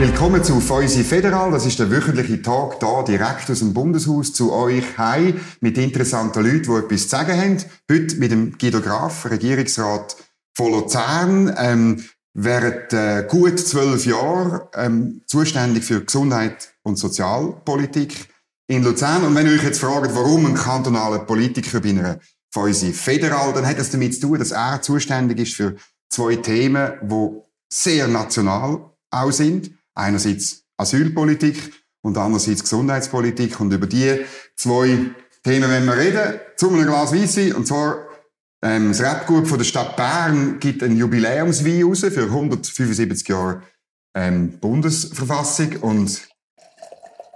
Willkommen zu Feusi Federal. Das ist der wöchentliche Tag da direkt aus dem Bundeshaus zu euch heim mit interessanten Leuten, die etwas zu sagen haben. Heute mit dem Guido Graf, Regierungsrat von Luzern. Ähm, während äh, gut zwölf Jahren ähm, zuständig für Gesundheit und Sozialpolitik in Luzern. Und wenn ihr euch jetzt fragt, warum ein kantonaler Politiker bei einer Feusi Federal, dann hat das damit zu tun, dass er zuständig ist für zwei Themen, die sehr national auch sind. Einerseits Asylpolitik und andererseits Gesundheitspolitik. Und über die zwei Themen wollen wir reden. Zu einem Glas Weisse. Und zwar, ähm, das Rapgroup von der Stadt Bern gibt ein Jubiläumswein raus für 175 Jahre ähm, Bundesverfassung. Und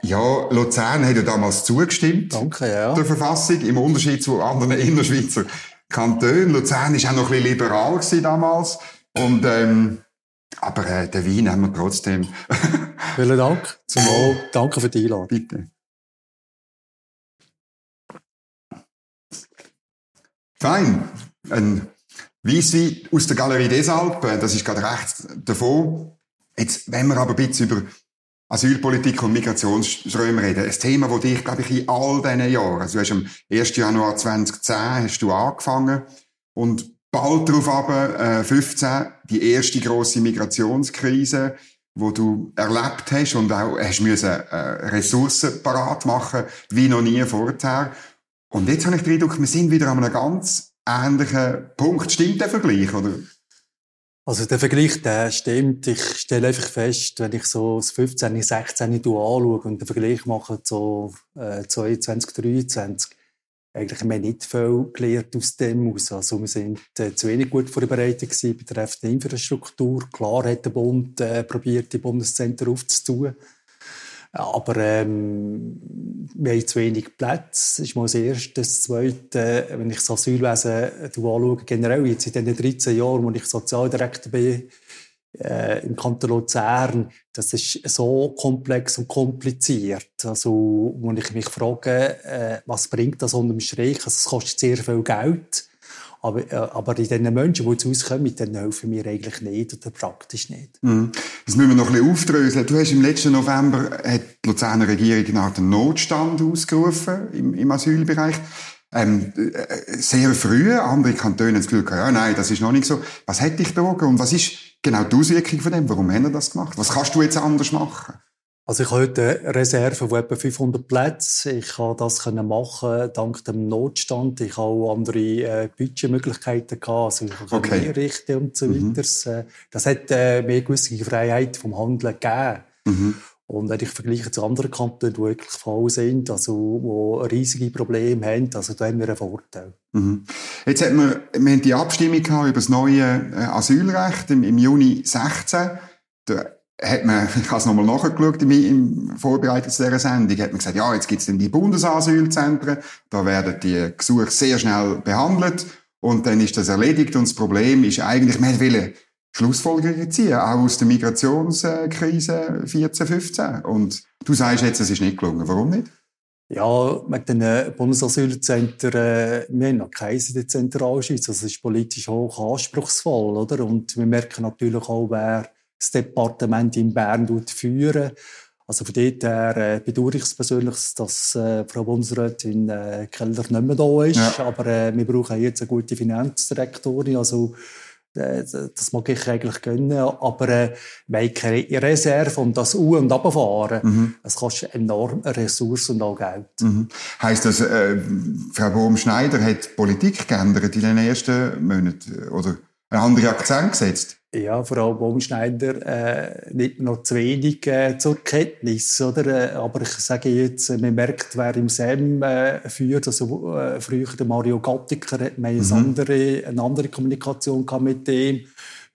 ja, Luzern hat ja damals zugestimmt. Danke, ja. Der Verfassung, im Unterschied zu anderen Innerschweizer Kantonen. Luzern war auch noch ein bisschen liberal damals. Und, ähm, aber äh, den Wein haben wir trotzdem. Vielen Dank. Zum Wohl. Danke für die Einladung. Bitte. Fein. Ein Weisswein aus der Galerie des Alpen, das ist gerade rechts davon. Jetzt, wenn wir aber ein bisschen über Asylpolitik und Migrationsströme reden. Ein Thema, das dich, glaube ich, in all diesen Jahren, also du hast am 1. Januar 2010 hast du angefangen und bald darauf aber, äh, 15, die erste grosse Migrationskrise, wo du erlebt hast und auch hast müssen, äh, Ressourcen parat machen, wie noch nie vorher. Und jetzt habe ich den Eindruck, wir sind wieder an einem ganz ähnlichen Punkt. Stimmt der Vergleich, oder? Also der Vergleich, der stimmt. Ich stelle einfach fest, wenn ich so das 15, 16 anschaue und den Vergleich mache zu äh, 22, 23, eigentlich haben wir nicht viel gelernt aus dem aus. Also wir sind äh, zu wenig gut vorbereitet gewesen betreffend Infrastruktur. Klar hat der Bund äh, probiert, die Bundeszentren aufzutun. Aber ähm, wir haben zu wenig Plätze. Das ist mal das Erste. Das Zweite, wenn ich das Asylwesen anschaue, generell jetzt in den 13 Jahren, wo ich Sozialdirektor bin, äh, im Kanton Luzern, das ist so komplex und kompliziert. Also, wo ich mich frage, äh, was bringt das unterm Strich? Also, es kostet sehr viel Geld. Aber, äh, aber in den Menschen, die zu uns kommen, dann helfen wir eigentlich nicht oder praktisch nicht. Mhm. Das müssen wir noch ein bisschen aufdröseln. Du hast im letzten November hat die Luzerner Regierung eine Art Notstand ausgerufen im, im Asylbereich. Ähm, äh, sehr früh, andere Kantone das Gefühl, ja, nein, das ist noch nicht so. Was hat dich bewogen und was ist genau die Auswirkung von dem? Warum haben wir das gemacht? Was kannst du jetzt anders machen? Also ich habe heute eine Reserve von etwa 500 Plätzen. Ich kann das können machen dank dem Notstand. Ich habe auch andere äh, Budgetmöglichkeiten gehabt, also ich kann Okay. einrichten und so Mhm. weiter. Das hat äh, mir gewisse Freiheit vom Handeln gegeben. Mhm. Und wenn ich vergleiche zu anderen Kantonen, die wirklich voll sind, also die riesige Probleme haben, also da haben wir einen Vorteil. Mhm. Jetzt hat man, wir haben die Abstimmung über das neue äh, Asylrecht im, im Juni 16. Da hat man, ich habe es nochmal nachgeschaut im, im Vorbereitung zu dieser Sendung, hat man gesagt, ja, jetzt gibt es dann die Bundesasylzentren, da werden die Gesuche sehr schnell behandelt und dann ist das erledigt und das Problem ist eigentlich, man will Schlussfolgerungen ziehen, auch aus der Migrationskrise 14, 15. Und du sagst jetzt, es ist nicht gelungen. Warum nicht? Ja, mit den äh, Bundesasylzentren, äh, wir haben noch keins in der Zentralschweiz. Also es ist politisch hoch anspruchsvoll, oder? Und wir merken natürlich auch, wer das Departement in Bern führen. Also von dort her äh, bedauere ich es persönlich, dass äh, Frau Bundesrätin äh, Keller nicht mehr da ist. Ja. Aber äh, wir brauchen jetzt eine gute Finanzdirektorin. Also das mag ich eigentlich gönnen. Aber äh, haben keine Reserve und das U- und Abfahren. Mhm. Es kostet enorm Ressourcen und auch Geld. Mhm. Heißt das, äh, Frau Bohm-Schneider hat die Politik geändert in den ersten Monaten oder einen anderen Akzent gesetzt? Ja, Frau Baumschneider äh, nimmt noch zu wenig äh, zur Kenntnis, oder? Äh, aber ich sage jetzt, äh, man merkt, wer im SEM äh, führt, also äh, früher der Mario Gattiker, hat man eine, andere, eine andere Kommunikation gehabt mit dem.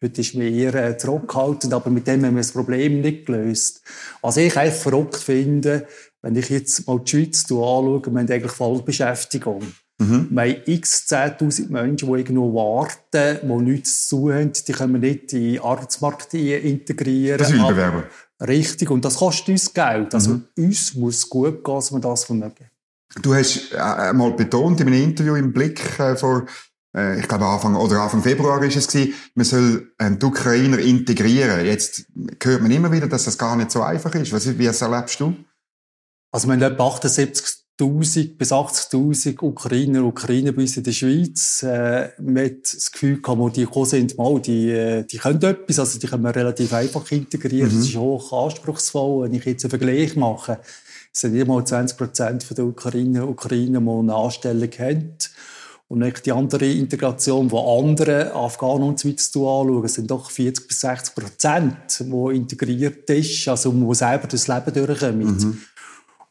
Heute ist man eher äh, zurückhaltend, aber mit dem haben wir das Problem nicht gelöst. Was ich einfach verrückt finde, wenn ich jetzt mal die Schweiz anschaue, wir haben eigentlich Vollbeschäftigung. Mhm. Wir haben x 10.000 Menschen, die irgendwo warten, die nichts zu tun haben. Die können wir nicht in den Arbeitsmarkt integrieren. Asylbewerber. Richtig. Und das kostet uns Geld. Also Mhm. uns muss es gut gehen, dass wir das vermögen. Du hast äh, mal betont in einem Interview im Blick äh, vor äh, ich glaube Anfang oder Anfang Februar ist es gewesen, man soll ähm, die Ukrainer integrieren. Jetzt hört man immer wieder, dass das gar nicht so einfach ist. Was, wie erlebst du? Also wir haben etwa 78.000 bis 80.000 Ukrainer und Ukrainer bei uns in der Schweiz. Äh, man hat das Gefühl, wo die gekommen sind, mal, die, äh, die können etwas, also die können wir relativ einfach integrieren. Mhm. Das ist hoch anspruchsvoll. Wenn ich jetzt einen Vergleich mache, sind mal 20 Prozent der Ukrainer und Ukrainer, die eine Anstellung haben. Und die andere Integration, die andere Afghanen und so weiter anschauen, sind doch 40 bis 60 Prozent, die integriert ist, also wo selber das Leben durchkommen. Mhm.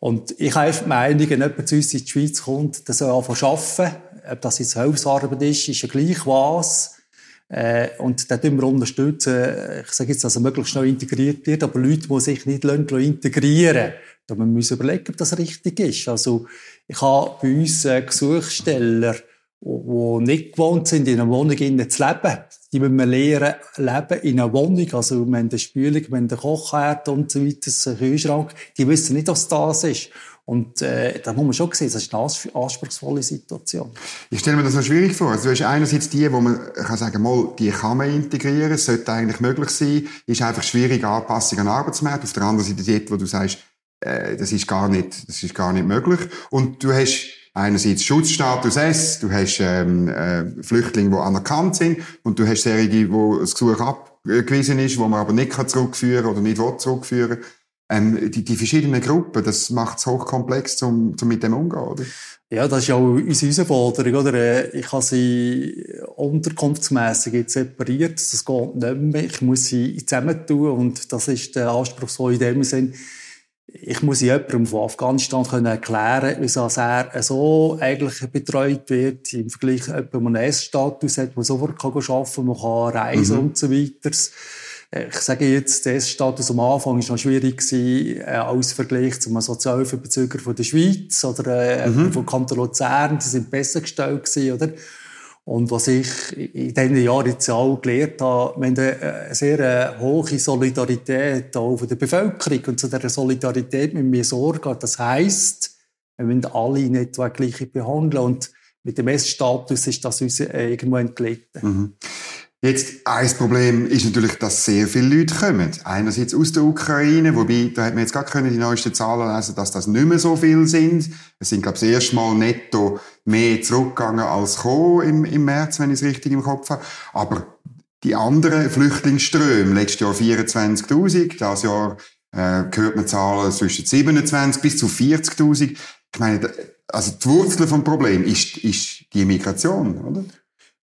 Und ich habe die Meinung, wenn jemand zu uns in die Schweiz kommt, der soll anfangen arbeiten. Ob das jetzt Hilfsarbeit ist, ist ja gleich was. Äh, und da tun wir unterstützen, ich sage jetzt, dass er möglichst schnell integriert wird, aber Leute, die sich nicht integrieren da müssen wir überlegen, ob das richtig ist. Also, ich habe bei uns äh, Gesuchsteller, die nicht gewohnt sind, in einer Wohnung zu leben. Die müssen wir lernen, leben in einer Wohnung. Also, wir haben eine Spülung, wir haben einen Kochherd und so weiter, einen Kühlschrank. Die wissen nicht, was das ist. Und äh, da muss man schon sehen, das ist eine anspruchsvolle Situation. Ich stelle mir das so schwierig vor. Also, du hast einerseits die, wo man kann sagen, mal, die kann man integrieren, sollte eigentlich möglich sein, ist einfach schwierig, Anpassung an den Arbeitsmarkt. Auf der anderen Seite die, wo du sagst, äh, das ist gar nicht, das ist gar nicht möglich. Und du hast einerseits Schutzstatus S, du hast ähm, äh, Flüchtlinge, die anerkannt sind, und du hast solche, wo das Gesuch abgewiesen ist, wo man aber nicht kann zurückführen oder nicht will zurückführen ähm, die, die verschiedenen Gruppen, das macht es hochkomplex, um, um mit dem umzugehen, oder? Ja, das ist ja auch unsere Forderung, oder? Äh, ich habe sie unterkunftsmässig separiert, das geht nicht mehr. Ich muss sie zusammentun und das ist der Anspruch so in dem Sinn, ich muss jemandem von Afghanistan können erklären, wieso er so eigentlich betreut wird, im Vergleich zu jemandem, der einen S-Status hat, der sofort kann arbeiten kann, man kann reisen mhm. und so weiter. Ich sage jetzt, der S-Status am Anfang war noch schwierig gewesen, äh, als Vergleich zu einem Sozialhilfebezüger von der Schweiz oder äh, mhm. von Kanton Luzern, die sind besser gestellt gewesen, oder? Und was ich in diesen Jahren jetzt auch gelernt habe, wir haben eine sehr äh, hohe Solidarität auch von der Bevölkerung. Und zu dieser Solidarität müssen wir sorgen. Das heisst, wir müssen alle nicht gleich behandeln. Und mit dem S-Status ist das uns äh, irgendwo entglitten. Mhm. Jetzt, ein Problem ist natürlich, dass sehr viele Leute kommen. Einerseits aus der Ukraine, wobei, da hat man jetzt gerade können die neuesten Zahlen lesen, dass das nicht mehr so viel sind. Es sind, glaube ich, das erste Mal netto mehr zurückgegangen als im, im März, wenn ich es richtig im Kopf habe. Aber die anderen Flüchtlingsströme, letztes Jahr 24.000, das Jahr äh, gehört man Zahlen zwischen 27 bis zu 40.000. Ich meine, also die Wurzel vom Problem ist, ist die Migration, oder?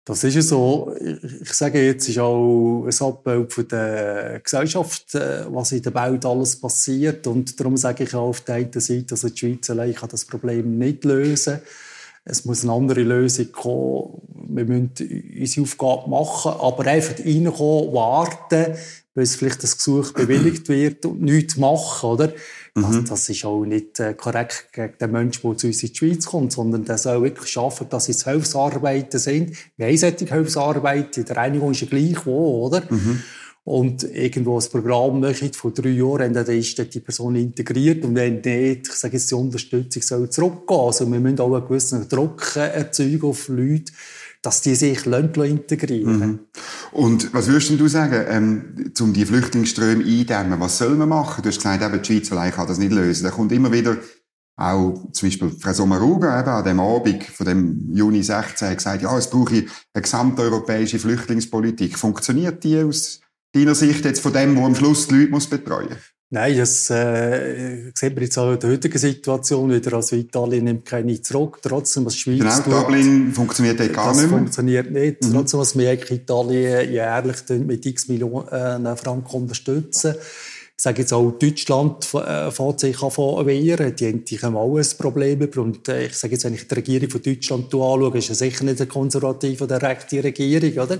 Das ist ja so. Ich sage jetzt, ist auch ein Abbild von der Gesellschaft, äh, was in der Welt alles passiert. Und darum sage ich auch auf der einen Seite, dass die Schweiz allein kann das Problem nicht lösen Es muss eine andere Lösung kommen. Wir müssen unsere Aufgabe machen, aber einfach reinkommen, warten, bis vielleicht das Gesuch bewilligt wird und nichts machen, oder? Mhm. Also das ist auch nicht äh, korrekt gegen den Menschen, der zu uns in die Schweiz kommt, sondern der soll wirklich schaffen, dass es Hilfsarbeiten sind. Wir haben solche Hilfsarbeiten, der Reinigung ist ja gleich wo, oder? Mhm. Und irgendwo ein Programm möchte von drei Jahren, dann ist die Person integriert. Und wenn nicht, ich sage jetzt, die Unterstützung soll zurückgehen. Also wir müssen auch einen gewissen Druck erzeugen auf Leute, dass die sich integrieren mhm. Und was würdest du sagen, ähm, um die Flüchtlingsströme eindämmen? Was soll man machen? Du hast gesagt, eben, die Schweiz allein kann das nicht lösen. Da kommt immer wieder auch zum Beispiel Frau Sommaruga eben an dem Abend von dem Juni 16 hat gesagt, ja, es brauche eine gesamteuropäische Flüchtlingspolitik. Funktioniert die aus deiner Sicht jetzt von dem, wo am Schluss die Leute betreuen muss? Nein, das äh, sieht man jetzt auch in der heutigen Situation wieder. Also Italien nimmt keine zurück. Trotzdem, was Schweiz Genau, tut, Dublin funktioniert dort gar nicht mehr. funktioniert nicht. Mhm. Trotzdem, was wir Italien jährlich mit x Millionen äh, Franken unterstützen. Ich sage jetzt auch, Deutschland äh, fährt sich an von wehren. Die, die haben auch ein Problem. Und äh, ich sage jetzt, wenn ich die Regierung von Deutschland anschaue, ist es sicher nicht eine konservative oder rechte Regierung, oder?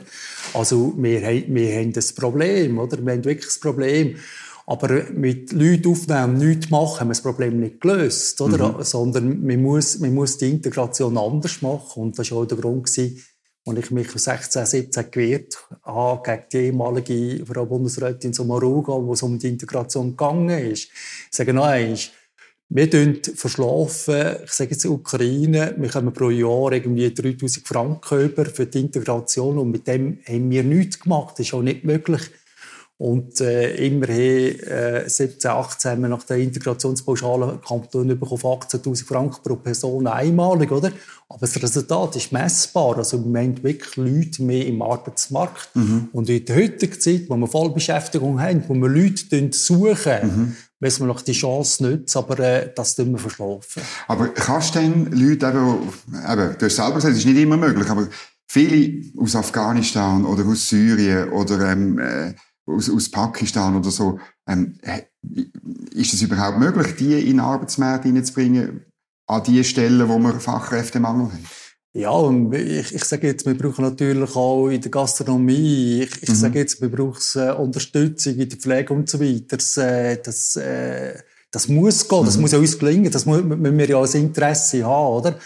Also, wir, wir haben das Problem, oder? Wir haben wirklich das Problem. Aber mit Leuten aufnehmen, nichts machen, haben wir das Problem nicht gelöst, oder? Mhm. Sondern man muss, man muss die Integration anders machen. Und das war auch der Grund, gewesen, als ich mich 16, 17 gewehrt habe gegen die ehemalige Frau Bundesrätin Sommaruga, wo es um die Integration gegangen ist. Ich sage noch einmal, wir verschlafen, ich sage jetzt Ukraine, wir kommen pro Jahr irgendwie 3000 Franken über für die Integration und mit dem haben wir nichts gemacht. Das ist auch nicht möglich. Und äh, immerhin äh, 17, 18 haben wir nach der Integrationspauschale Kanton bekommen 18'000 Franken pro Person einmalig, oder? Aber das Resultat ist messbar. Also im Moment wirklich Leute mehr im Arbeitsmarkt. Mhm. Und in der heutigen Zeit, wo wir Vollbeschäftigung haben, wo wir Leute suchen, mhm müssen wir noch die Chance nutzen, aber äh, das tun wir verschlafen. Aber kannst du denn Leute eben, eben, du hast selber gesagt, es ist nicht immer möglich, aber viele aus Afghanistan oder aus Syrien oder ähm, äh, aus, aus Pakistan oder so, ähm, ist es überhaupt möglich, die in den Arbeitsmarkt hineinzubringen, an die Stellen, wo wir Fachkräftemangel haben? Ja, ich, ich sage jetzt, wir brauchen natürlich auch in der Gastronomie, ich, ich mhm. sage jetzt, wir brauchen äh, Unterstützung in der Pflege und so weiter. Das, äh, das, äh, das muss gehen, das mhm. muss ja uns gelingen, das müssen wir ja als Interesse haben, oder?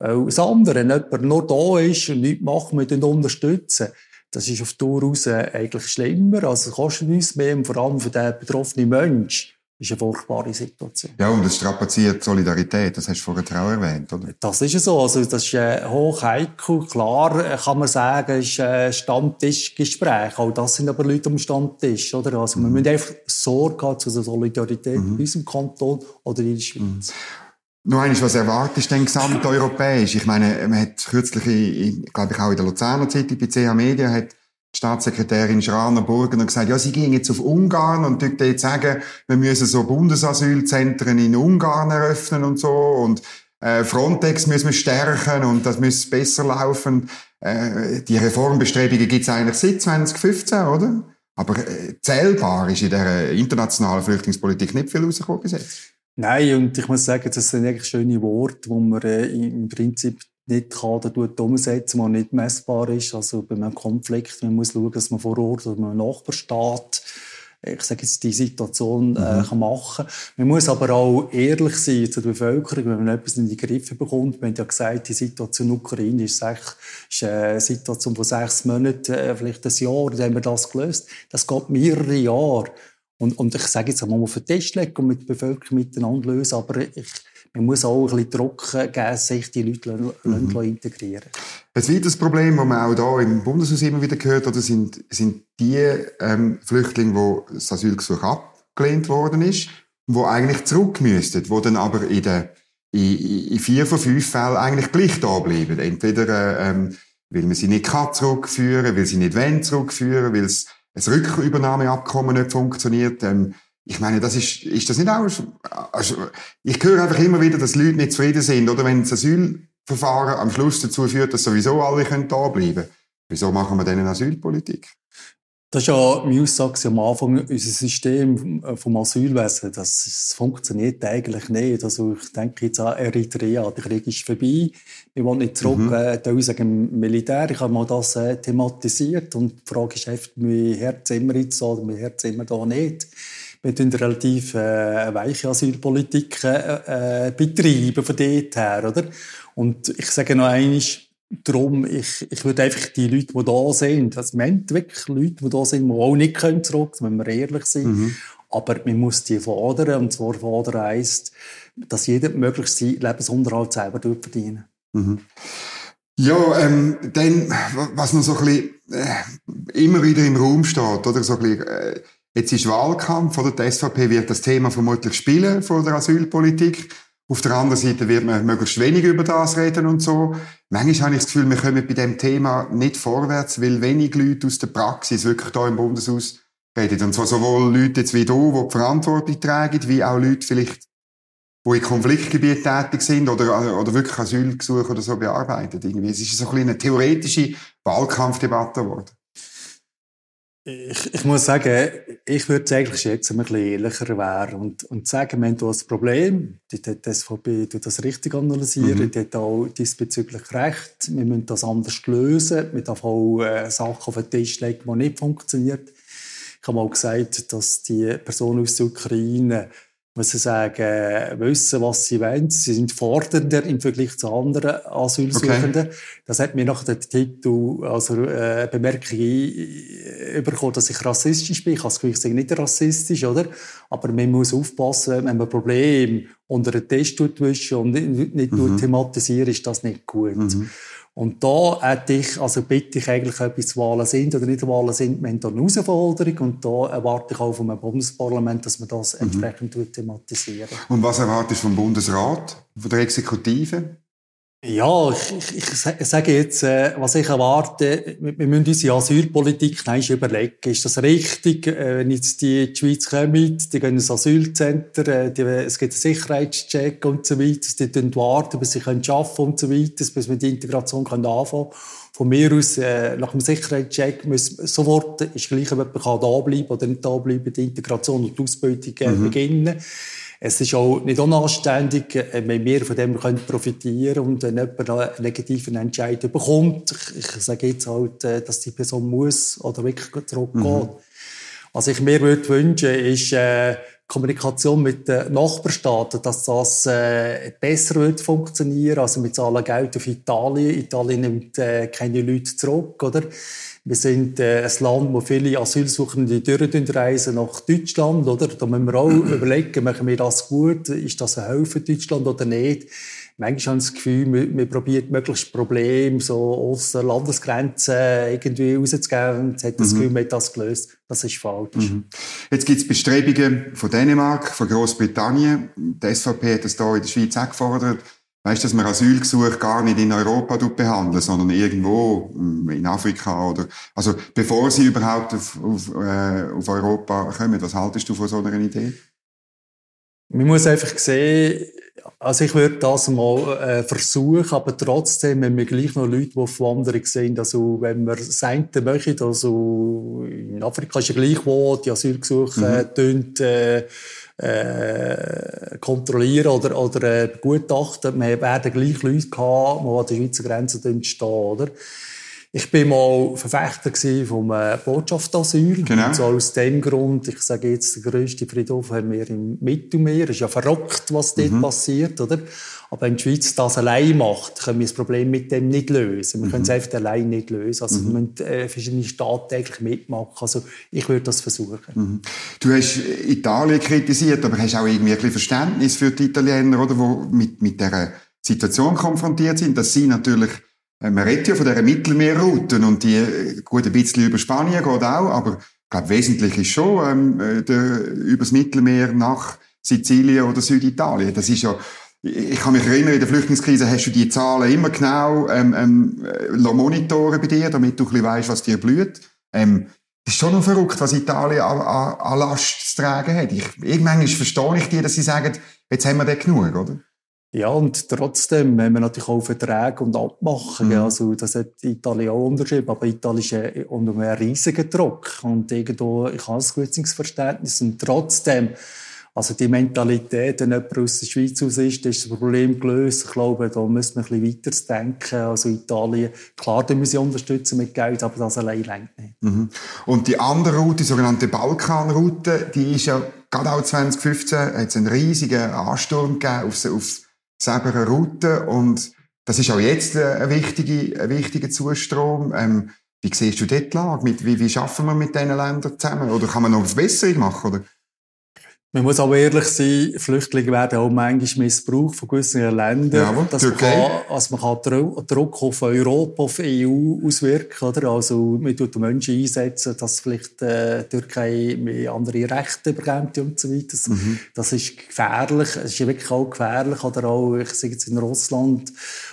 Weil das andere, wenn jemand nur da ist und nichts macht, wir unterstützen. Das ist auf Tour raus eigentlich schlimmer, also es kostet uns mehr und vor allem für den betroffenen Menschen ist eine furchtbare Situation. Ja, und es strapaziert Solidarität, das hast du vorher auch erwähnt, oder? Das ist so, also das ist äh, hoch heikel. Klar äh, kann man sagen, es ist ein Stammtischgespräch, auch das sind aber Leute am Stammtisch, oder? Also mhm. wir müssen einfach Sorge haben zu der Solidarität mhm. in unserem Kanton oder in der Schweiz. Mhm. Noch eines, was erwartest du denn gesamteuropäisch? Ich meine, man hat kürzlich, in, glaube ich, auch in der Luzerner Zeitung bei CH Media hat Staatssekretärin Schraner Burgen gesagt, ja, sie gehen jetzt auf Ungarn und dort jetzt sagen, wir müssen so Bundesasylzentren in Ungarn eröffnen und so und äh, Frontex müssen wir stärken und das muss besser laufen. Äh, die Reformbestrebungen gibt es eigentlich seit 2015, oder? Aber äh, zählbar ist in der internationalen Flüchtlingspolitik nicht viel rausgekommen bis jetzt. Nein, und ich muss sagen, das sind eigentlich schöne Worte, wo man äh, im Prinzip nicht kann oder umsetzen, was nicht messbar ist. Also bei einem Konflikt, man muss schauen, dass man vor Ort oder einem Nachbarstaat ich sage jetzt, die Situation äh, mhm. kann machen. Man muss aber auch ehrlich sein zur Bevölkerung, wenn man etwas in die Griffe bekommt. Wir haben ja gesagt, die Situation in der Ukraine ist, sech, ist eine Situation von sechs Monaten, äh, vielleicht ein Jahr, dann haben wir das gelöst. Das geht mehrere Jahre. Und, und ich sage jetzt, man muss auf den Tisch legen und mit der Bevölkerung miteinander lösen, aber ich, man muss auch ein bisschen Druck geben, sich die Leute mhm. integrieren Ein weiteres Problem, das man auch hier im Bundeshaus immer wieder gehört hat, sind, sind die ähm, Flüchtlinge, wo das Asylgesuch abgelehnt worden ist, die eigentlich zurück müssten, die dann aber in, der, in, in vier von fünf Fällen eigentlich gleich da bleiben. Entweder ähm, weil man sie nicht kann zurückführen weil sie nicht wollen zurückführen, weil es ein Rückübernahmeabkommen nicht funktioniert. Ähm, ich meine, das ist, ist das nicht auch, also, ich höre einfach immer wieder, dass Leute nicht zufrieden sind, oder wenn das Asylverfahren am Schluss dazu führt, dass sowieso alle können da bleiben. Wieso machen wir denn eine Asylpolitik? Das ist ja meine Aussage am Anfang, unser System vom Asylwesen, das, das funktioniert eigentlich nicht. Also ich denke jetzt an Eritrea, der Krieg ist vorbei, wir wollen nicht zurück mhm. äh, da sagen, Militär, ich habe mal das äh, thematisiert und die Frage ist einfach, wie Herz immer jetzt oder wie Herz immer da nicht wir tun relativ äh, weiche Asylpolitik äh, äh, betreiben von dort her, oder? Und ich sage noch eines, darum, ich, ich würde einfach die Leute, die da sind, also wir haben wirklich Leute, die da sind, die auch nicht können zurück, wenn wir ehrlich sind. Mhm. Aber man muss die fordern, und zwar fordern heisst, dass jeder möglichst seinen Lebensunterhalt selber verdienen mhm. Ja, ähm, dann, was noch so ein bisschen, äh, immer wieder im Raum steht, oder so ein bisschen, äh, Jetzt ist Wahlkampf, oder? Die SVP wird das Thema vermutlich spielen vor der Asylpolitik. Auf der anderen Seite wird man möglichst wenig über das reden und so. Manchmal habe ich das Gefühl, wir kommen bei dem Thema nicht vorwärts, weil wenig Leute aus der Praxis wirklich da im Bundeshaus reden. Und zwar sowohl Leute jetzt wie du, die die Verantwortung tragen, wie auch Leute vielleicht, die in Konfliktgebieten tätig sind oder, oder wirklich Asylgesuche oder so bearbeiten. Irgendwie. Es ist so ein eine theoretische Wahlkampfdebatte geworden. Ich, ich muss sagen, ich würde es eigentlich schätzen, wenn man ein bisschen ehrlicher wäre und, und sagen, wir haben hier ein Problem, die, die SVP tut das richtig analysieren, mhm. die hat auch diesbezüglich recht, wir müssen das anders lösen, wir dürfen auch äh, Sachen auf den Tisch legen, die nicht funktionieren. Ich habe mal gesagt, dass die Personen aus der Ukraine muss ich sagen, wissen, was sie wollen. Sie sind fordernder im Vergleich zu anderen Asylsuchenden. Okay. Das hat mir nach dem Titel, also, äh, Bemerkung äh, bekommen, dass ich rassistisch bin. Ich habe es nicht rassistisch, oder? Aber man muss aufpassen, wenn man ein Problem unter den Test wischen und nicht, nicht mhm. nur thematisieren, ist das nicht gut. Mhm. Und da hätte ich, also bitte ich eigentlich, ob es Wahlen sind oder nicht Wahlen sind, wir haben da eine Herausforderung und da erwarte ich auch vom Bundesparlament, dass man das mhm. entsprechend thematisieren. Und was erwartest du vom Bundesrat, von der Exekutive? Ja, ich, ich, ich sage jetzt, äh, was ich erwarte, wir müssen unsere Asylpolitik nein, überlegen. Ist das richtig, äh, wenn jetzt die, die Schweiz kommen, die gehen ins Asylcenter, äh, die, es gibt einen Sicherheitscheck und so weiter, die können warten, bis sie arbeiten können und so weiter, bis wir die Integration können anfangen Von mir aus, äh, nach dem Sicherheitscheck muss sofort, ist gleich, ob jemand da bleiben oder nicht da bleiben, die Integration und die Ausbildung äh, mhm. beginnen. Es ist auch nicht unanständig, äh, wenn wir von dem können profitieren und wenn jemand einen negativen Entscheid bekommt. Ich, sage jetzt halt, äh, dass die Person muss oder wirklich zurückgehen. Mhm. Was ich mir würde wünschen, ist, äh, Kommunikation mit den Nachbarstaaten, dass das äh, besser wird funktionieren. Also wir zahlen Geld auf Italien. Italien nimmt äh, keine Leute zurück, oder? Wir sind äh, ein Land, wo viele Asylsuchende durchreisen nach Deutschland, oder? Da müssen wir auch überlegen, machen wir das gut? Ist das ein Hilfe für Deutschland oder nicht? Manchmal habe ich das Gefühl, wir, wir probieren möglichst Probleme so aus der Landesgrenze irgendwie rauszugeben. Jetzt hat das mhm. Gefühl, man hat das gelöst. Das ist falsch. Mhm. Jetzt gibt es Bestrebungen von Dänemark, von Großbritannien. Die SVP hat das hier in der Schweiz auch gefordert Weißt, dass man Asylgesuche gar nicht in Europa behandeln, sondern irgendwo mm, in Afrika oder, also, bevor sie überhaupt auf, auf, äh, auf Europa kommen. Was haltest du von so einer Idee? Man muss einfach sehen, also ich würde das mal äh, versuchen, aber trotzdem, wenn wir gleich noch Leute, die auf Wanderung sind, also wenn wir das eine möchten, also in Afrika ist ja gleich wo die Asylgesuche mhm. äh, äh, kontrollieren oder, oder äh, begutachten. Wir werden gleich Leute gehabt, die an der Schweizer Grenze stehen, oder? Ich bin mal Verfechter vom äh, Botschaftsasyl. Genau. Und so aus dem Grund, ich sage jetzt, der grösste Friedhof haben wir im Mittelmeer. Es ist ja verrückt, was dort mhm. passiert, oder? Aber wenn die Schweiz das allein macht, können wir das Problem mit dem nicht lösen. Wir mhm. können es einfach allein nicht lösen. Also mhm. wir müssen äh, verschiedene Staaten täglich mitmachen. Also ich würde das versuchen. Mhm. Du hast Italien kritisiert, aber hast auch irgendwie ein bisschen Verständnis für die Italiener, oder, die mit, mit dieser Situation konfrontiert sind, dass sie natürlich äh, man redet ja von dieser Mittelmeerrouten und die äh, gut ein bisschen über Spanien geht auch, aber ich glaube, wesentlich ist schon ähm, äh, der, übers Mittelmeer nach Sizilien oder Süditalien. Das ist ja, ich kann mich erinnern, in der Flüchtlingskrise hast du die Zahlen immer genau ähm, ähm, monitoren bei dir, damit du ein bisschen weißt, was dir blüht. Ähm, das ist schon noch verrückt, was Italien an, an, an Last zu tragen hat. Ich, irgendwann verstehe ich dir, dass sie sagen, jetzt haben wir den genug, oder? Ja, und trotzdem haben wir natürlich auch Verträge und Abmachungen. Mhm. Also, das hat Italien auch unterschrieben. Aber Italien ist unter einem riesigen Druck. Und irgendwo, ich habe ein gutes Verständnis. Und trotzdem, also die Mentalität, wenn jemand aus der Schweiz aus ist, ist das Problem gelöst. Ich glaube, da müssen wir ein bisschen weiter denken. Also Italien, klar, da müssen sie unterstützen mit Geld, aber das allein reicht nicht. Mhm. Und die andere Route, die sogenannte Balkanroute, die ist ja gerade auch 2015, hat es einen riesigen Ansturm gegeben auf, auf selber Route und das ist auch jetzt ein wichtiger, ein wichtiger Zustrom. Ähm, wie siehst du dort die Lage? Wie, wie schaffen wir mit diesen Ländern zusammen? Oder kann man noch eine Besserung machen? Oder? Man muss auch ehrlich sein, Flüchtlinge werden auch manchmal missbraucht von gewissen Ländern. Ja, dass man kann, also man kann Druck auf Europa, auf EU auswirken, oder? Also, man tut Menschen einsetzen, dass vielleicht, äh, Türkei mehr andere Rechte bekommt und so weiter. Das, mhm. das ist gefährlich. Es ist wirklich auch gefährlich, oder auch, ich sage jetzt in Russland,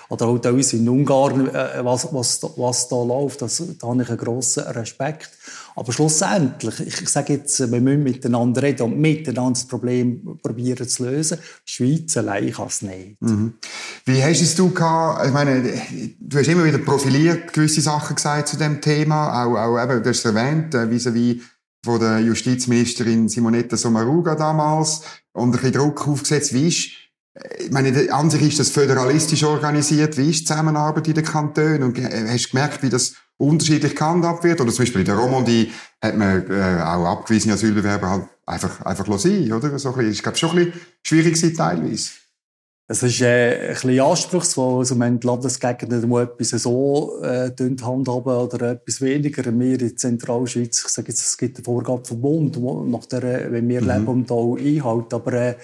oder auch uns in Ungarn, äh, was, was, was da läuft, das, da habe ich einen grossen Respekt. Aber schlussendlich, ich, sage jetzt, wir müssen miteinander reden und miteinander das Problem probieren zu lösen. Die Schweiz allein kann es nicht. Mhm. Wie hast es du gehabt? Ich meine, du hast immer wieder profiliert gewisse Sachen gesagt zu dem Thema. Auch, auch eben, du hast es erwähnt, äh, vis-à-vis von der Justizministerin Simonetta Sommaruga damals und ein bisschen Druck aufgesetzt. Wie ist ich meine, an sich ist das föderalistisch organisiert. Wie ist die Zusammenarbeit in den Kantonen? Und hast du gemerkt, wie das unterschiedlich gehandhabt wird? Oder zum Beispiel in der Romandie hat man äh, auch abgewiesene Asylbewerber halt einfach, einfach sein, oder? So ein bisschen, ich glaube, schon ein bisschen schwierig teilweise. Es ist äh, ein bisschen anspruchsvoll. Also, wenn die Landesgegner mal etwas so äh, handhaben oder etwas weniger. Wir in Zentralschweiz, ich sage jetzt, es gibt eine Vorgabe vom Bund, nach der, wenn wir mhm. leben auch einhalten. Aber äh,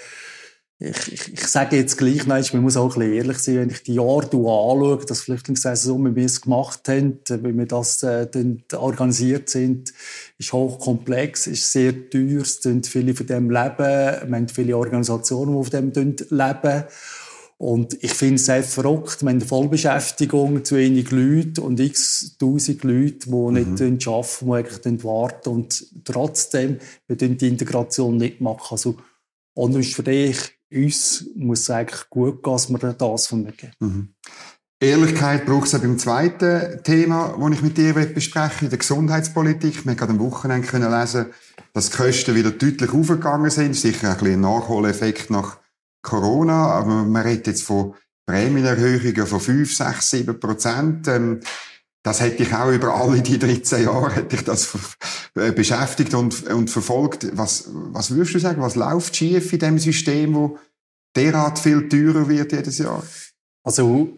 ich, ich, ich sage jetzt gleich, nein, man muss auch ein bisschen ehrlich sein, wenn ich die Jahre anschaue, das Flüchtlingssaison, wie wir es gemacht haben, wie wir das äh, organisiert sind, ist hochkomplex, ist sehr teuer, es sind viele von dem leben, wir haben viele Organisationen, die von dem leben. Und ich finde es sehr verrückt, wir haben Vollbeschäftigung, zu wenig Leute und x tausend Leute, die mhm. nicht arbeiten, die eigentlich warten und trotzdem, wir die Integration nicht machen. Also, unterm Strich, uns muss es eigentlich gut gehen, dass wir das vermögen. Mhm. Ehrlichkeit braucht es auch beim zweiten Thema, das ich mit dir besprechen in der Gesundheitspolitik. Wir haben am Wochenende können lesen, dass die Kosten wieder deutlich aufgegangen sind. Sicher ein, bisschen Nachholeffekt nach Corona, aber man redet jetzt von Prämienerhöhungen von 5, 6, 7 Prozent. Ähm, das hätte ich auch über alle die 13 Jahre hätte ich das äh, beschäftigt und, und verfolgt. Was, was würdest du sagen? Was läuft schief in dem System, wo derart viel teurer wird jedes Jahr? Also,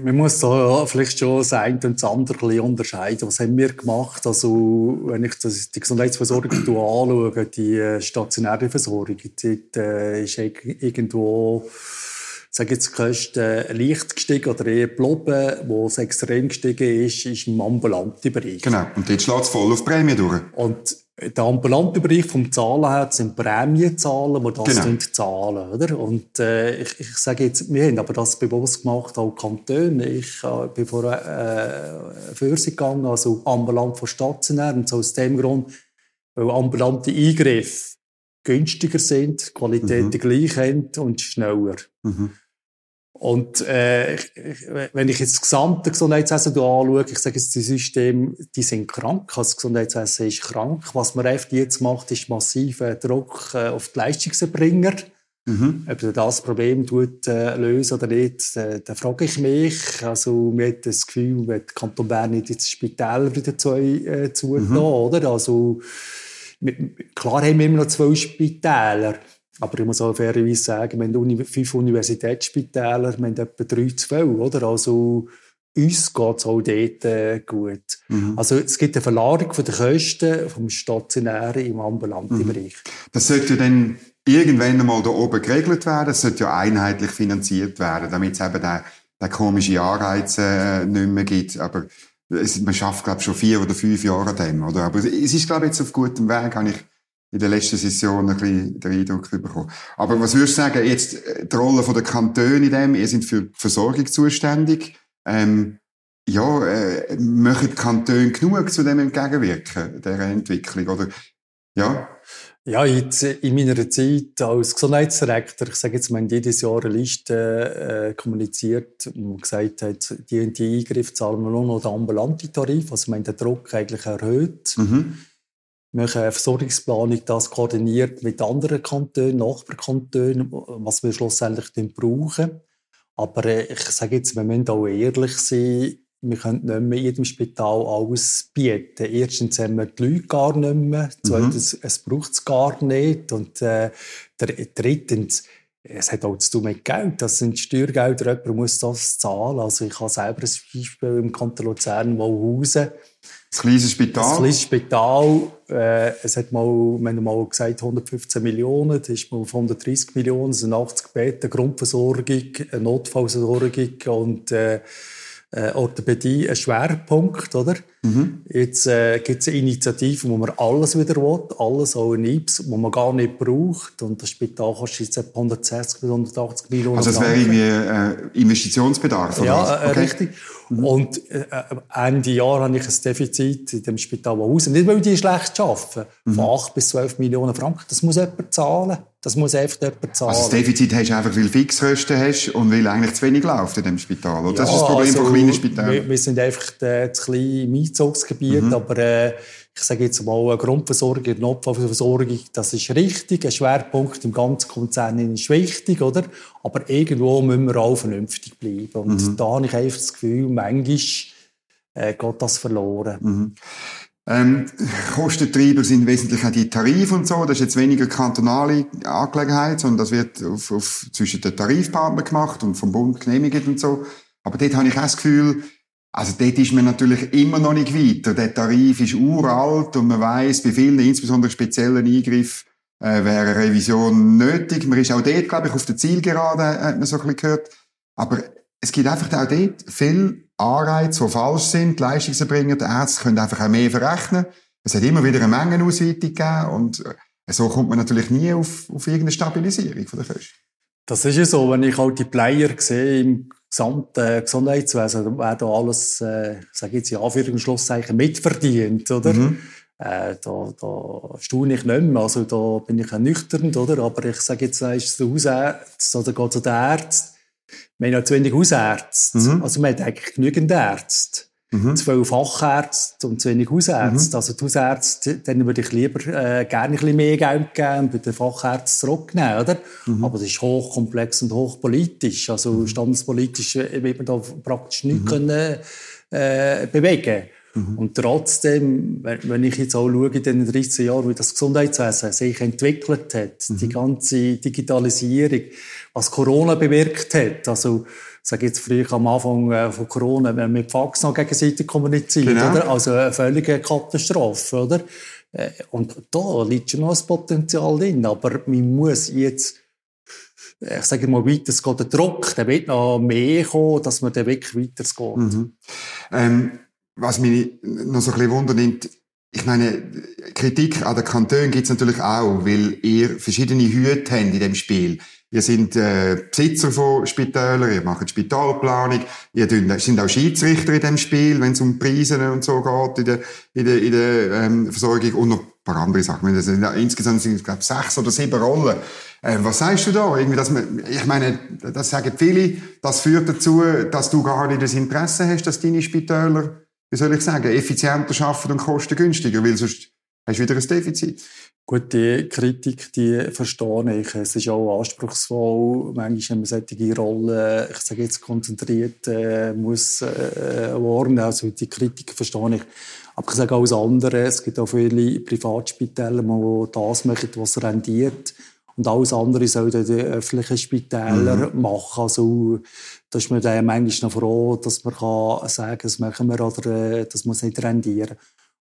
man muss da vielleicht schon das eine und das andere unterscheiden. Was haben wir gemacht? Also, wenn ich das, die Gesundheitsversorgung anschaue, die äh, stationäre Versorgung, die äh, ist irgendwo sage jetzt, die Kosten leicht gestiegen oder eher geblieben. Wo es extrem gestiegen ist, ist im ambulanten Bereich. Genau. Und jetzt schlägt es voll auf die Prämie durch. Und der ambulante Bereich vom Zahlen her sind Prämienzahlen, die das genau. zahlen, oder? Und äh, ich, ich sage jetzt, wir haben aber das bewusst gemacht, auch Kantone. Ich äh, bin vor äh, Fürse gegangen, also ambulant von stationär, und so aus dem Grund, weil ambulante Eingriffe günstiger sind, die Qualität mhm. gleich haben und schneller. Mhm. Und äh, wenn ich jetzt das gesamte Gesundheitswesen anschaue, ich sage jetzt, die Systeme, die sind krank, also das Gesundheitswesen ist krank. Was man jetzt macht, ist massiver Druck äh, auf die Leistungserbringer. Mhm. Ob er das Problem tut, äh, lösen oder nicht, äh, da frage ich mich. Also, mir hat das Gefühl, wenn der Kanton Bern nicht ins Spital wieder zu, äh, zulassen, mhm. oder? Also, klar haben wir immer noch zwei Spitäler. Aber ich muss auch fairerweise sagen, wir haben fünf Universitätsspitäler, wir haben etwa drei zu viel, oder? Also, uns geht es auch dort äh, gut. Mhm. Also, es gibt eine Verlagerung der Kosten vom Stationären im ambulanten mhm. Bereich. Das sollte dann irgendwann einmal da oben geregelt werden. Es sollte ja einheitlich finanziert werden, damit es eben den, den komischen Anreiz äh, nicht mehr gibt. Aber es, man schafft, glaube ich, schon vier oder fünf Jahre an dem, oder? Aber es ist, glaube ich, jetzt auf gutem Weg, habe ich in der letzten Session ein bisschen den Eindruck bekommen. Aber was würdest du sagen, jetzt äh, die Rolle der Kantone in dem, ihr seid für die Versorgung zuständig, ähm, ja, äh, machen die Kantone genug zu dem entgegenwirken, dieser Entwicklung, oder? Ja? Ja, jetzt in meiner Zeit als Gesundheitsdirektor, ich sage jetzt, wir haben jedes Jahr eine Liste äh, kommuniziert, wo gesagt hat, die und die Eingriffe zahlen wir nur noch den ambulanten Tarif, also wir haben den Druck eigentlich erhöht. Mhm. Wir machen eine Versorgungsplanung, das koordiniert mit anderen Kantonen, Nachbarkantonen, was wir schlussendlich brauchen. Aber äh, ich sage jetzt, wir müssen auch ehrlich sein, wir können nicht mehr in jedem Spital alles bieten. Erstens haben wir die Leute gar nicht mehr. Mhm. Zweitens, mhm. es braucht es gar nicht. Und äh, drittens, es hat auch zu tun mit Geld. Das sind Steuergelder, jemand muss das zahlen. Also ich habe selber ein Beispiel im Kanton Luzern, Wauhausen. Das kleine Spital? Das kleine Spital. Äh, es hat mal, wir haben mal gesagt, 115 Millionen. Das ist mal auf 130 Millionen. Das sind 80 Betten, Grundversorgung, Notfallversorgung und äh, Orthopädie ein Schwerpunkt, oder? Mhm. Jetzt äh, gibt es eine Initiative, wo man alles wieder will, alles auch in IPS, wo man gar nicht braucht. Und das Spital kostet jetzt etwa 160 bis 180 Millionen Also es wäre irgendwie äh, Investitionsbedarf, oder Ja, äh, okay. richtig. Mhm. Und äh, Ende Jahr habe ich ein Defizit in dem Spital Wauhausen. Nicht, weil die schlecht arbeiten, mhm. von 8 bis 12 Millionen Franken. Das muss jemand zahlen. Das muss einfach jemand zahlen. Also das Defizit hast du einfach, weil du Fixkosten hast und weil eigentlich zu wenig läuft in dem Spital. Oder? Ja, das ist das Problem also, von kleinen Spitälern. Wir, wir, sind einfach äh, zu klein Einzugsgebiet, mhm. aber äh, ich sage jetzt mal, eine Grundversorgung, eine Notfallversorgung, das ist richtig. Ein Schwerpunkt im ganzen Konzern ist wichtig, oder? Aber irgendwo müssen wir auch vernünftig bleiben. Und mhm. da habe ich einfach das Gefühl, manchmal äh, geht das verloren. Mhm. Ähm, Kostentreiber sind wesentlich auch die Tarife und so. Das ist jetzt weniger kantonale Angelegenheit, sondern das wird auf, auf, zwischen den Tarifpartnern gemacht und vom Bund genehmigt und so. Aber dort habe ich auch das Gefühl, also dort ist man natürlich immer noch nicht weiter. Der Tarif ist uralt und man weiß, bei vielen, insbesondere speziellen Eingriffen, äh, wäre eine Revision nötig. Man ist auch dort, glaube ich, auf der Zielgerade, hat man so ein bisschen gehört. Aber es gibt einfach auch dort viel Anreize, die falsch sind. Die Leistungserbringer, die Ärzte können einfach auch mehr verrechnen. Es hat immer wieder eine Mengenausweitung gegeben und äh, so kommt man natürlich nie auf, auf irgendeine Stabilisierung von der Kosten. Das ist ja so, wenn ich halt die Player sehe im gesamten Gesundheitswesen, wer da alles, äh, sage ich jetzt in Anführungs- und Schlusszeichen, mitverdient, oder? Mhm. Äh, da, da staune ich nicht mehr. Also da bin ich ernüchternd, oder? Aber ich sage jetzt, ist es der Hausarzt oder geht zu den Ärzten wir haben ja zu wenig Hausärzte. Mhm. Also man hat eigentlich genügend Ärzte. Mhm. Zwölf Fachärzte und zu wenig Hausärzte. Mhm. Also die Hausärzte, denen würde ich lieber äh, gerne ein bisschen mehr Geld geben und bei den Fachärzten zurücknehmen, oder? Mhm. Aber das ist hochkomplex und hochpolitisch. Also mhm. standespolitisch äh, wird man da praktisch nichts mhm. können, äh, bewegen Mhm. Und trotzdem, wenn ich jetzt auch schaue, in den 13 Jahren, wie das Gesundheitswesen sich entwickelt hat, mhm. die ganze Digitalisierung, was Corona bewirkt hat, also, sage jetzt früher am Anfang äh, von Corona, wenn wir mit Fax noch gegenseitig kommunizieren, genau. oder? Also eine völlige Katastrophe, oder? Äh, und da liegt schon noch ein Potenzial drin, aber man muss jetzt ich sage mal weiter, es geht der Druck, der wird noch mehr kommen, dass man dann wirklich weitergeht. Mhm. Ähm was mich noch so ein bisschen wundert, ich meine, Kritik an den Kantonen gibt's natürlich auch, weil ihr verschiedene Hüte habt in dem Spiel. Ihr seid äh, Besitzer von Spitälern, ihr macht Spitalplanung, ihr sind auch Schiedsrichter in dem Spiel, wenn es um Preise und so geht in der, in der, in der ähm, Versorgung und noch ein paar andere Sachen. Das sind, insgesamt sind es, glaube ich, sechs oder sieben Rollen. Äh, was sagst du da? Irgendwie, dass man, ich meine, das sagen viele, das führt dazu, dass du gar nicht das Interesse hast, dass deine Spitäler wie soll ich sagen, effizienter arbeiten und kostengünstiger, weil sonst hast du wieder ein Defizit. Gut, die Kritik, die verstehe ich. Es ist auch anspruchsvoll, manchmal, wenn man solche Rollen, ich sage jetzt, konzentriert äh, muss äh, warnen. Also die Kritik verstehe ich. Aber ich sage auch das andere, es gibt auch viele Privatspitäler, die das machen, was rendiert. Und alles andere sollen die öffentlichen Spitäler mhm. machen. Also, da ist man dann manchmal noch froh, dass man kann sagen kann, das machen wir oder äh, das muss nicht rendieren.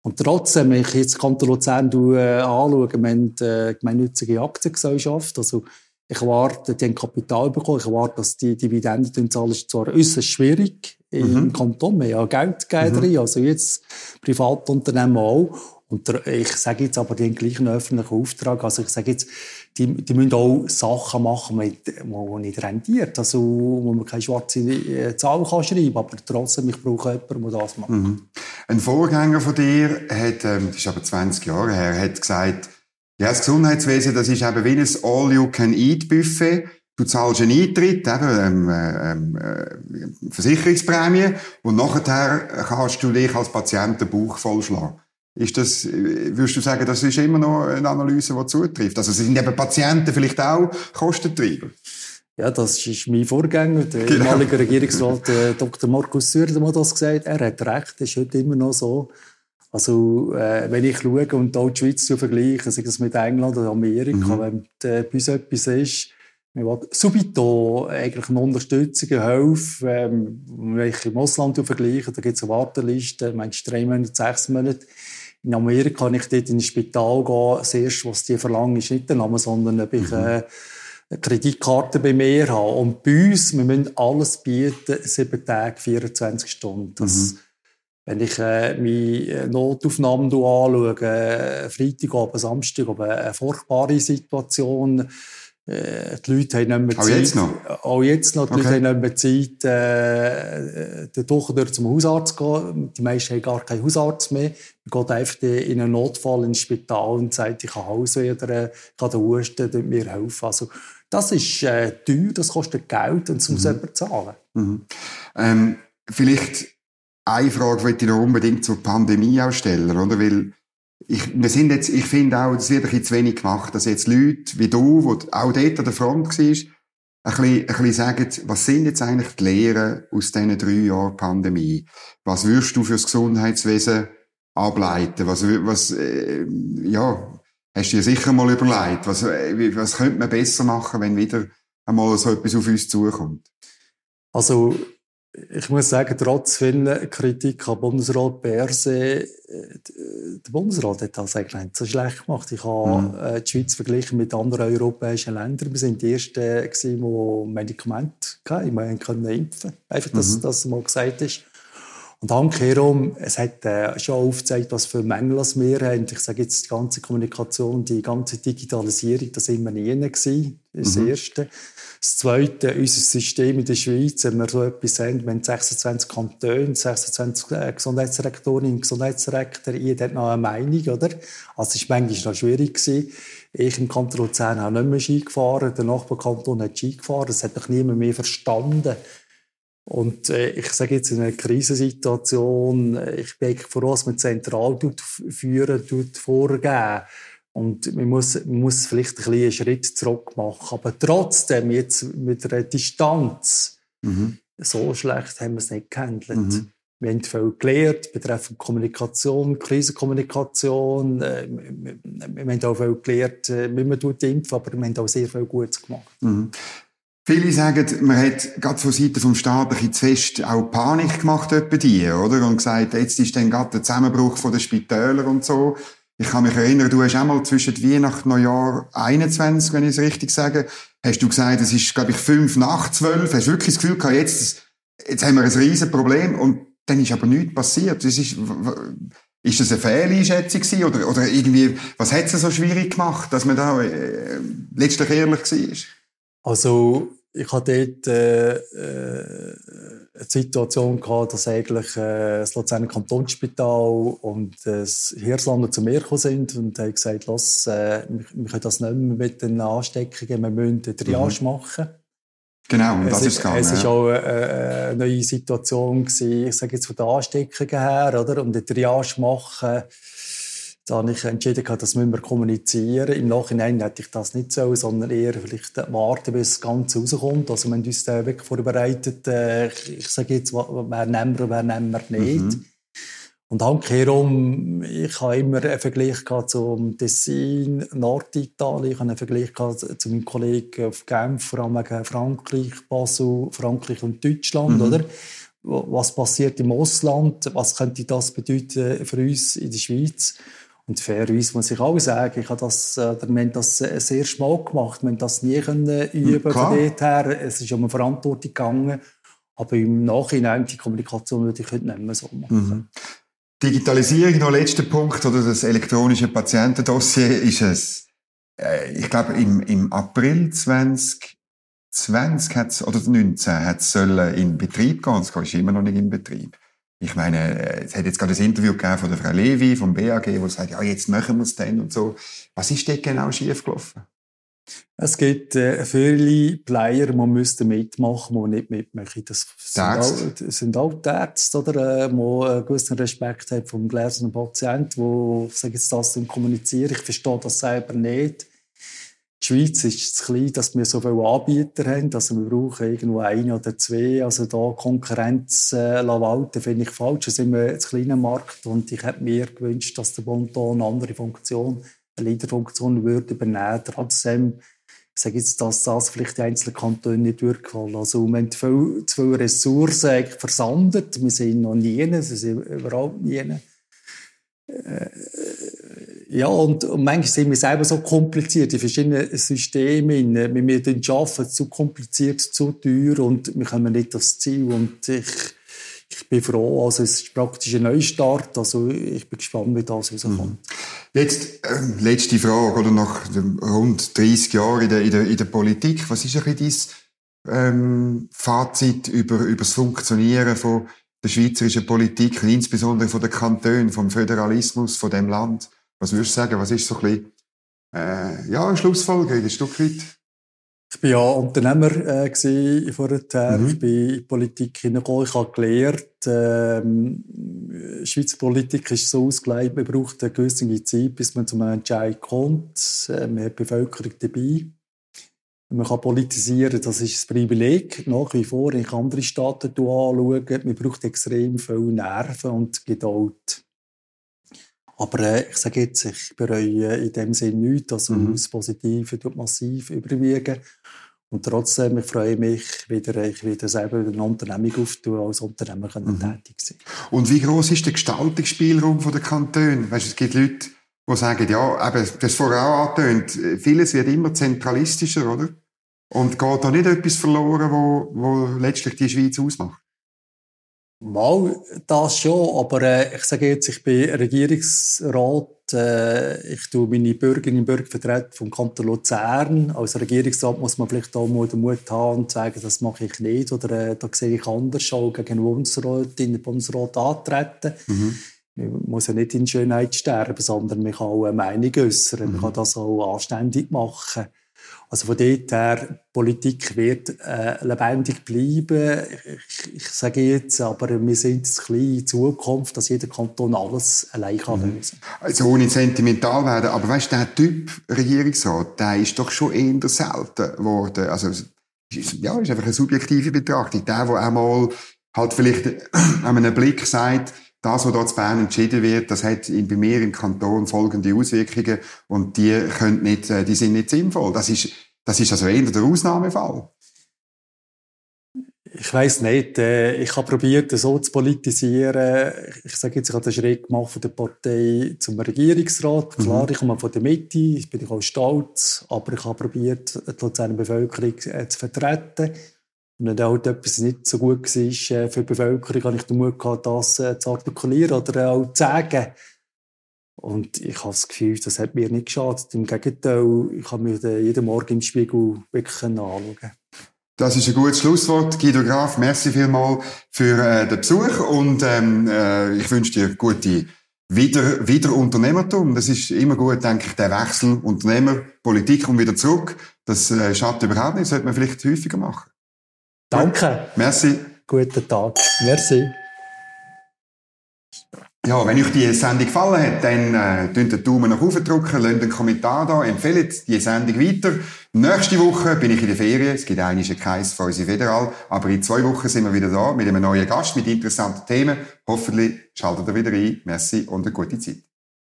Und trotzdem, wenn ich jetzt Kanton Luzern äh, anschaue, wir haben äh, gemeinnützige Aktiengesellschaft, also ich erwarte, die haben Kapital bekommen, ich erwarte, dass die Dividenden zahlen, ist zwar äußerst schwierig mhm. im Kanton, wir haben ja Geld gegeben mhm. also jetzt Privatunternehmen auch. Und der, ich sage jetzt aber, die haben gleich einen öffentlichen Auftrag. Also ich sage jetzt, die, die müssen auch Sachen machen, die nicht rentiert. Also, wo man keine schwarze äh, Zahl kann schreiben kann. Aber trotzdem, ich brauche jemanden, der das macht. Mhm. Ein Vorgänger von dir hat, ähm, das ist aber 20 Jahre her, hat gesagt, ja, das Gesundheitswesen, das ist eben wie ein All-You-Can-Eat-Buffet. Du zahlst einen Eintritt, eben, ähm, ähm, äh, Versicherungsprämie, und nachher kannst du dich als Patient den Bauch vollschlagen. Ist das, würdest du sagen, das ist immer noch eine Analyse, die zutrifft? Also sind eben Patienten vielleicht auch Kostentreiber? Ja, das ist mein Vorgänger, der genau. ehemalige Regierungsrat äh, Dr. Markus Sürder hat das gesagt. Er hat recht, das ist heute immer noch so. Also, äh, wenn ich schaue und auch die Schweiz zu vergleichen, sei das mit England oder Amerika, mhm. wenn äh, bei uns etwas ist, wir wollen subito eigentlich eine Unterstützung, eine Hilfe. Ähm, wenn ich im Ausland vergleiche, da gibt es eine Warteliste, meinst drei Monate, sechs Monate. In Amerika kann ich dort in ein Spital gehen. Das Erste, was die verlangen, ist nicht der Name, sondern ob ich mhm. äh, eine Kreditkarte bei mir habe. Und bei uns, wir müssen alles bieten, sieben Tage, 24 Stunden. Das, mhm. Wenn ich äh, meine Notaufnahmen anschaue, äh, Freitagabend, Samstagabend, eine furchtbare Situation, äh, die Leute haben nicht mehr Zeit. Auch jetzt noch? Auch jetzt noch. Die okay. Leute haben nicht mehr Zeit, äh, den Woche durch zum Hausarzt zu gehen. Die meisten haben gar keinen Hausarzt mehr. Man geht einfach in einen Notfall ins Spital und sagt, ich kann Hause wieder, ich kann den Husten, mir helfen. Also, das ist äh, teuer, das kostet Geld und das muss mhm. jemand zahlen. Mhm. Ähm, vielleicht eine Frage möchte ich noch unbedingt zur Pandemie auch stellen, oder? Weil ich, wir sind jetzt, ich finde auch, es wird ein bisschen zu wenig gemacht, dass jetzt Leute wie du, die auch dort an der Front warst, ein bisschen, ein bisschen sagen, was sind jetzt eigentlich die Lehren aus diesen drei Jahren Pandemie? Was würdest du für das Gesundheitswesen ableiten? Was, was, äh, ja, hast du dir sicher mal überlegt, was, äh, was könnte man besser machen, wenn wieder einmal so etwas auf uns zukommt? Also, ich muss sagen, trotz vielen Kritik an Bundesrat Berse, äh, der Bundesrat hat das eigentlich nicht so schlecht gemacht. Ich habe mhm. Äh, die Schweiz verglichen mit anderen europäischen Ländern. Wir sind die Ersten, die Medikamente hatten. Wir können impfen. Einfach, dass mhm. das mal gesagt ist. Und umgekehrt, es hat äh, schon aufgezeigt, was für Mängel wir haben. Ich sage jetzt, die ganze Kommunikation, die ganze Digitalisierung, das sind wir nie gewesen. Das mhm. Erste. Das Zweite, unser System in der Schweiz, wenn wir so etwas haben, wir haben 26 Kantone, 26 äh, Gesundheitsdirektorinnen und Gesundheitsdirektor, jeder hat noch eine Meinung, oder? Also, es war manchmal noch schwierig gewesen. Ich im Kanton Luzern habe nicht mehr Ski gefahren, der Nachbarkanton hat Ski gefahren, das hat doch niemand mehr verstanden. Und äh, ich sage jetzt in einer Krisensituation, äh, ich bin froh, dass man zentral führen, vorgeben. Und man muss, man muss vielleicht ein bisschen einen Schritt zurück machen. Aber trotzdem, jetzt mit einer Distanz, mhm. so schlecht haben wir es nicht gehandelt. Mhm. Wir haben viel gelernt betreffend Kommunikation, Krisenkommunikation. Äh, wir, wir, haben auch viel gelernt, äh, wie man impfen, aber wir haben auch sehr viel Gutes gemacht. Mhm. Viele sagen, man hat gerade von Seiten vom Staat ein bisschen zu fest auch Panik gemacht etwa die, oder? Und gesagt, jetzt ist dann gerade der Zusammenbruch von den Spitälern und so. Ich kann mich erinnern, du hast einmal zwischen Weihnachten und Neujahr 21, wenn ich es richtig sage, hast du gesagt, es ist, glaube ich, fünf nach zwölf. Hast du wirklich das Gefühl gehabt, jetzt, jetzt haben wir ein riesen Problem und dann ist aber nichts passiert. Das ist, ist das eine Fehleinschätzung gewesen? Oder, oder irgendwie, was hat es so schwierig gemacht, dass man da äh, letztlich ehrlich war? Also, ich hatte dort äh, äh, eine Situation gehabt, dass eigentlich äh, das Luzerner Kantonsspital und das Hirslanden zu mir gekommen sind und haben gesagt, Lass, äh, wir, wir können das nicht mehr mit den Ansteckungen, wir müssen eine Triage mhm. machen. Genau, und das es ist gegangen. Es war auch eine, eine neue Situation gewesen, ich sage jetzt von den Ansteckungen her, oder? Und eine Triage machen, da habe ich entschieden, das müssen wir kommunizieren. Im Nachhinein hätte ich das nicht so, sondern eher vielleicht warten, bis das Ganze rauskommt. Also wir haben uns da wirklich vorbereitet, äh, ich sage jetzt, wer nehmen wir, wer nehmen wir nicht. Mhm. Und umgekehrt, ich habe immer einen Vergleich zum Tessin, Norditalien, ich habe einen Vergleich zu meinem Kollegen auf Genf, vor allem wegen Frankreich, Basel, Frankreich und Deutschland, mhm. oder? Was passiert im Ausland? Was könnte das bedeuten für uns in der Schweiz? Und fairerweise muss ich auch sagen, ich habe das, äh, wir haben das sehr schmal gemacht. Wir haben das nie können üben von dort her. Es ist um eine Verantwortung gegangen. Aber im Nachhinein, die Kommunikation würde ich heute nicht mehr so machen. Mhm. Digitalisierung, noch letzter Punkt, oder das elektronische Patientendossier ist es, äh, ich glaube, im, im April 2020 hat's, oder 19 hat es in Betrieb gehen. Es ist immer noch nicht in Betrieb. Ich meine, es hat jetzt gerade ein Interview gegeben von der Frau Levi vom BAG, wo sagt, ja, jetzt machen wir es dann und so. Was ist dort genau schiefgelaufen? Es gibt äh, viele Player, die müssten mitmachen, die nicht mitmachen. Das sind auch, das sind auch die Ärzte, oder, äh, die einen gewissen Respekt haben vom gläsernen Patienten, die, sagen das kommunizieren. Ich verstehe das selber nicht. Die Schweiz ist zu klein, dass wir so viele Anbieter haben. Also wir brauchen irgendwo ein oder zwei. Also da Konkurrenz äh, walten, finde ich falsch. Wir sind ein kleiner Markt und ich hätte mir gewünscht, dass der Bund eine andere Funktion, eine Leaderfunktion würde übernehmen. Trotzdem sage jetzt, dass das vielleicht die einzelnen Kantone nicht durchgefallen. Also, wir haben viel, zu viele Ressourcen versandet. Wir sind noch nie, wir sind überhaupt nie. Ja, und, und manchmal sind wir selber so kompliziert, die verschiedenen Systeme, wir müssen arbeiten, zu kompliziert, zu teuer und wir kommen nicht aufs Ziel. Und ich, ich bin froh, also es ist praktisch ein Neustart, also ich bin gespannt, wie das rauskommt. Mhm. Jetzt, äh, letzte Frage, oder nach rund 30 Jahren in der, in der, in der Politik, was ist ein bisschen dein ähm, Fazit über, über das Funktionieren von der schweizerischen Politik, insbesondere von den Kantonen, vom Föderalismus, von dem Land? Was würdest du sagen, was ist so ein bisschen, äh, ja, eine Schlussfolgerung, ein Stück weit? Ich war ja Unternehmer äh, vorher. Mhm. Ich bin in die Politik hineingekommen. Ich habe gelernt, ähm, Schweizer Politik ist so ausgelegt, man braucht eine gewisse Zeit, bis man zum Entscheid kommt. Äh, man hat die Bevölkerung dabei. Man kann politisieren, das ist ein Privileg. Nach wie vor, ich andere Staaten anschaue, man braucht extrem viel Nerven und Geduld. Aber äh, ich sage jetzt, ich bereue in dem Sinne nichts. Also mhm. das Positive tut massiv überwiegen. Und trotzdem, ich freue mich, wieder, ich wieder selber eine Unternehmung aufzutun, als Unternehmer mhm. tätig sein. Und wie groß ist der Gestaltungsspielraum der Kantone? Weißt, es gibt Leute, die sagen, ja, eben, das vorher auch angetönt, vieles wird immer zentralistischer, oder? Und geht da nicht etwas verloren, wo, wo letztlich die Schweiz ausmacht? Mal das schon, aber äh, ich sage jetzt, ich bin Regierungsrat, äh, ich tue meine Bürgerinnen und Bürger vertreten vom Kanton Luzern. Als Regierungsrat muss man vielleicht auch mal den Mut haben und sagen, das mache ich nicht oder äh, da sehe ich anders, auch gegen den Bundesrat, in den Bundesrat antreten. Mhm. Man muss ja nicht in Schönheit sterben, sondern man kann auch eine Meinung äußern, mhm. man kann das auch anständig machen. Also von dort her, Politik wird äh, lebendig bleiben. Ich, ich, sage jetzt, aber wir sind jetzt klein in Zukunft, dass jeder Kanton alles allein kann mhm. lösen kann. Also ohne sentimental werden, aber weißt du, der Typ Regierungsrat, der ist doch schon eher selten geworden. Also ja, ist einfach eine subjektive Betrachtung. Der, der einmal halt vielleicht an einem Blick sagt, das, was dort in Bern entschieden wird, das hat bei mir im Kanton folgende Auswirkungen und die können nicht, äh, die sind nicht sinnvoll. Das ist, das ist also eher der Ausnahmefall. Ich weiß nicht. Äh, ich habe probiert, das so zu politisieren. Ich sage jetzt, ich habe den Schritt gemacht von der Partei zum Regierungsrat. Mhm. Klar, mhm. ich komme von der Mitte, ich bin auch stolz, aber ich habe probiert, die Luzerner Bevölkerung äh, zu vertreten. Wenn halt etwas nicht so gut war äh, für die Bevölkerung, habe ich den Mut gehabt, das äh, zu artikulieren oder auch zu sagen. Und ich habe das Gefühl, das hat mir nicht geschadet. Im Gegenteil, ich habe mir jeden Morgen im Spiegel wirklich anschauen das ist ein gutes Schlusswort. Guido Graf, merci vielmals für äh, den Besuch und ähm, äh, ich wünsche dir gute wieder, wieder Unternehmertum. Das ist immer gut, denke ich, der Wechsel Unternehmer, Politik und wieder zurück. Das äh, schadet überhaupt nicht, das sollte man vielleicht häufiger machen. Danke. Merci. Guten Tag. Merci. Ja, wenn euch die Sendung gefallen hat, dann äh, den Daumen nach oben drücken, lasst einen Kommentar da, empfehlt die Sendung weiter. Nächste Woche bin ich in der Ferien, es gibt einen Kreis für unsere Federal, aber in zwei Wochen sind wir wieder da mit einem neuen Gast, mit interessanten Themen. Hoffentlich schaltet ihr wieder ein. Merci und eine gute Zeit.